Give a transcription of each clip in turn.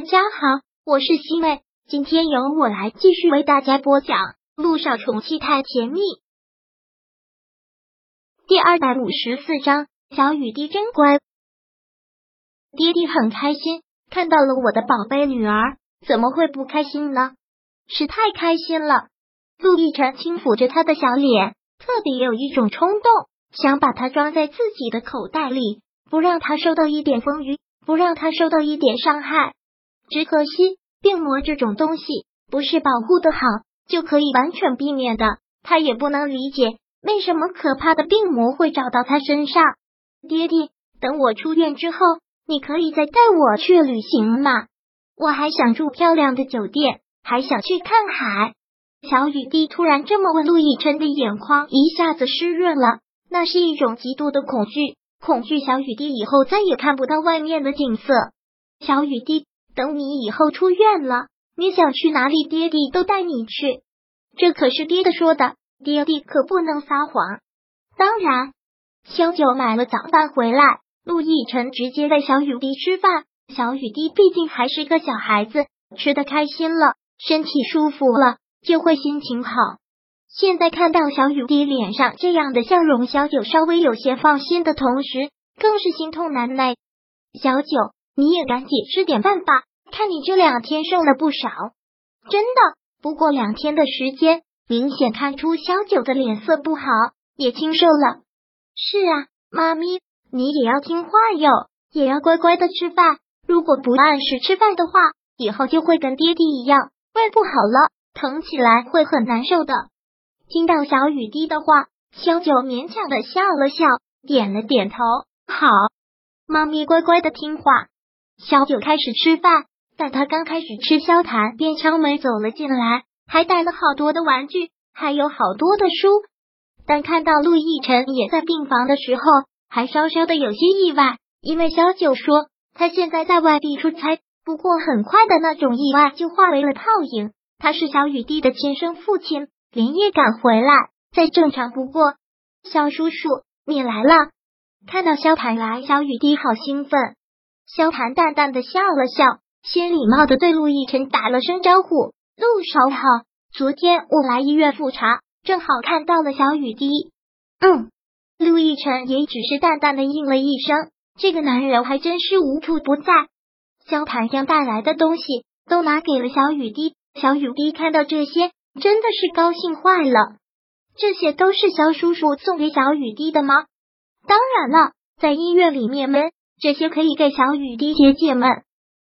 大家好，我是西妹，今天由我来继续为大家播讲《路上宠妻太甜蜜》第二百五十四章。小雨滴真乖，爹爹很开心看到了我的宝贝女儿，怎么会不开心呢？是太开心了。陆亦辰轻抚着他的小脸，特别有一种冲动，想把她装在自己的口袋里，不让她受到一点风雨，不让她受到一点伤害。只可惜，病魔这种东西不是保护的好就可以完全避免的。他也不能理解为什么可怕的病魔会找到他身上。爹爹，等我出院之后，你可以再带我去旅行吗？我还想住漂亮的酒店，还想去看海。小雨滴突然这么问，陆亦辰的眼眶一下子湿润了，那是一种极度的恐惧，恐惧小雨滴以后再也看不到外面的景色。小雨滴。等你以后出院了，你想去哪里，爹地都带你去。这可是爹的说的，爹地可不能撒谎。当然，萧九买了早饭回来，陆亦辰直接带小雨滴吃饭。小雨滴毕竟还是个小孩子，吃的开心了，身体舒服了，就会心情好。现在看到小雨滴脸上这样的笑容，小九稍微有些放心的同时，更是心痛难耐。小九。你也赶紧吃点饭吧，看你这两天瘦了不少，真的。不过两天的时间，明显看出小九的脸色不好，也清瘦了。是啊，妈咪，你也要听话哟，也要乖乖的吃饭。如果不按时吃饭的话，以后就会跟爹地一样，胃不好了，疼起来会很难受的。听到小雨滴的话，小九勉强的笑了笑，点了点头，好，妈咪乖乖的听话。小九开始吃饭，但他刚开始吃，萧谈便敲门走了进来，还带了好多的玩具，还有好多的书。但看到陆亦辰也在病房的时候，还稍稍的有些意外，因为萧九说他现在在外地出差，不过很快的那种意外就化为了泡影。他是小雨滴的亲生父亲，连夜赶回来，再正常不过。萧叔叔，你来了！看到萧谈来，小雨滴好兴奋。萧谈淡淡的笑了笑，先礼貌的对陆亦辰打了声招呼：“陆少好，昨天我来医院复查，正好看到了小雨滴。”嗯，陆亦辰也只是淡淡的应了一声。这个男人还真是无处不在。萧谈将带来的东西都拿给了小雨滴，小雨滴看到这些真的是高兴坏了。这些都是萧叔叔送给小雨滴的吗？当然了，在医院里面们。这些可以给小雨滴姐姐们。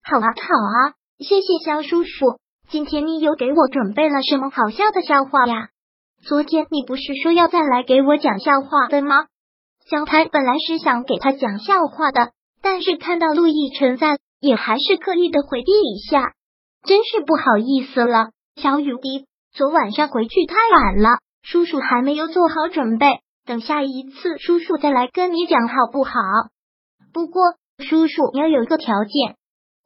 好啊，好啊，谢谢肖叔叔。今天你又给我准备了什么好笑的笑话呀？昨天你不是说要再来给我讲笑话的吗？小谭本来是想给他讲笑话的，但是看到陆毅存在，也还是刻意的回避一下。真是不好意思了，小雨滴，昨晚上回去太晚了，叔叔还没有做好准备。等下一次，叔叔再来跟你讲好不好？不过，叔叔你要有一个条件，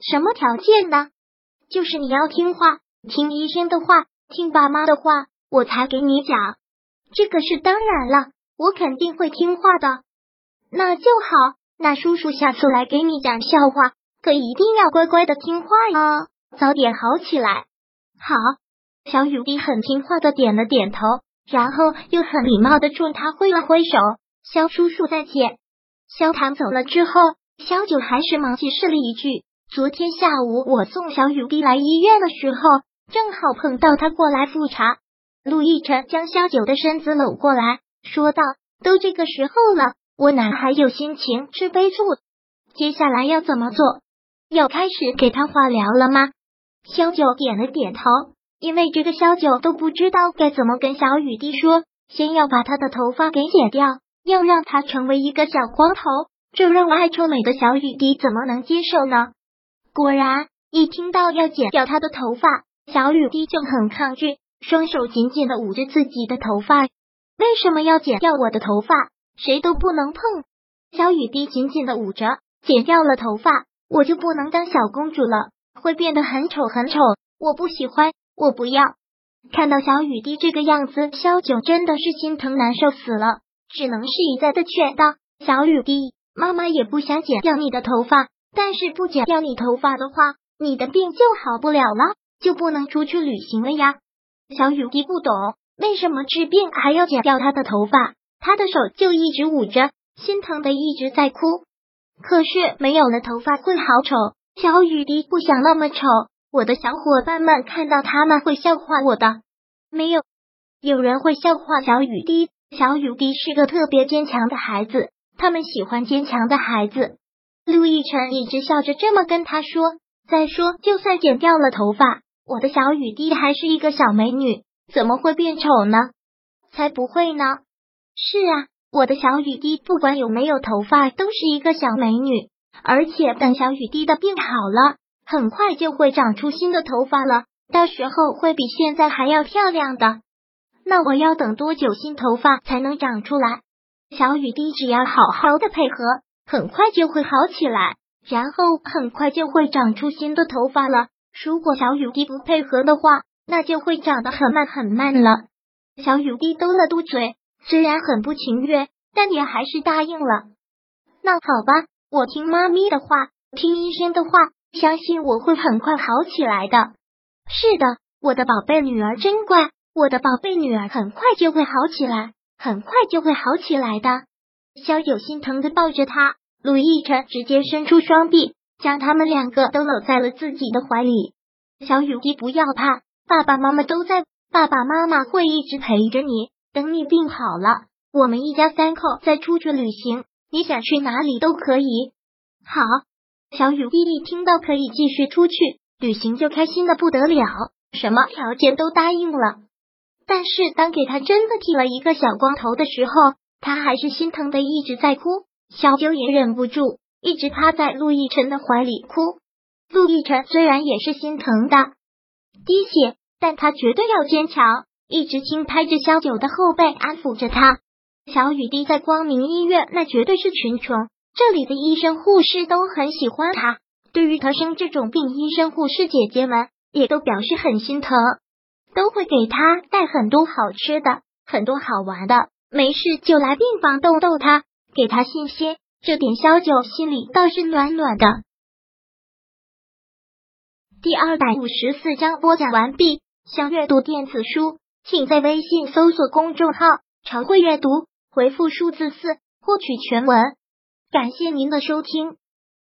什么条件呢？就是你要听话，听医生的话，听爸妈的话，我才给你讲。这个是当然了，我肯定会听话的。那就好，那叔叔下次来给你讲笑话，可一定要乖乖的听话哦，早点好起来。好，小雨滴很听话的点了点头，然后又很礼貌的冲他挥了挥手：“肖叔叔再见。”萧谈走了之后，萧九还是忙解释了一句：“昨天下午我送小雨滴来医院的时候，正好碰到他过来复查。”陆亦辰将萧九的身子搂过来，说道：“都这个时候了，我哪还有心情吃杯醋？接下来要怎么做？要开始给他化疗了吗？”萧九点了点头，因为这个萧九都不知道该怎么跟小雨滴说，先要把他的头发给剪掉。要让他成为一个小光头，这让我爱臭美的小雨滴怎么能接受呢？果然，一听到要剪掉他的头发，小雨滴就很抗拒，双手紧紧的捂着自己的头发。为什么要剪掉我的头发？谁都不能碰！小雨滴紧紧的捂着，剪掉了头发，我就不能当小公主了，会变得很丑很丑。我不喜欢，我不要！看到小雨滴这个样子，萧九真的是心疼难受死了。只能是一再的劝道：“小雨滴，妈妈也不想剪掉你的头发，但是不剪掉你头发的话，你的病就好不了了，就不能出去旅行了呀？小雨滴不懂为什么治病还要剪掉他的头发，他的手就一直捂着，心疼的一直在哭。可是没有了头发会好丑，小雨滴不想那么丑。我的小伙伴们看到他们会笑话我的，没有有人会笑话小雨滴。小雨滴是个特别坚强的孩子，他们喜欢坚强的孩子。陆亦辰一直笑着这么跟他说。再说，就算剪掉了头发，我的小雨滴还是一个小美女，怎么会变丑呢？才不会呢！是啊，我的小雨滴不管有没有头发，都是一个小美女。而且等小雨滴的病好了，很快就会长出新的头发了，到时候会比现在还要漂亮的。那我要等多久新头发才能长出来？小雨滴只要好好的配合，很快就会好起来。然后很快就会长出新的头发了。如果小雨滴不配合的话，那就会长得很慢很慢了。小雨滴嘟了嘟嘴，虽然很不情愿，但也还是答应了。那好吧，我听妈咪的话，听医生的话，相信我会很快好起来的。是的，我的宝贝女儿真乖，我的宝贝女儿很快就会好起来，很快就会好起来的。小九心疼的抱着她。陆亦辰直接伸出双臂，将他们两个都搂在了自己的怀里。小雨滴，不要怕，爸爸妈妈都在，爸爸妈妈会一直陪着你。等你病好了，我们一家三口再出去旅行，你想去哪里都可以。好，小雨滴一听到可以继续出去旅行，就开心的不得了，什么条件都答应了。但是当给他真的剃了一个小光头的时候，他还是心疼的一直在哭。小九也忍不住，一直趴在陆亦辰的怀里哭。陆亦辰虽然也是心疼的，滴血，但他绝对要坚强，一直轻拍着小九的后背，安抚着他。小雨滴在光明医院，那绝对是群宠，这里的医生护士都很喜欢他。对于他生这种病，医生护士姐姐们也都表示很心疼，都会给他带很多好吃的，很多好玩的，没事就来病房逗逗他。给他信心，这点萧九心里倒是暖暖的。第二百五十四章播讲完毕。想阅读电子书，请在微信搜索公众号“常会阅读”，回复数字四获取全文。感谢您的收听。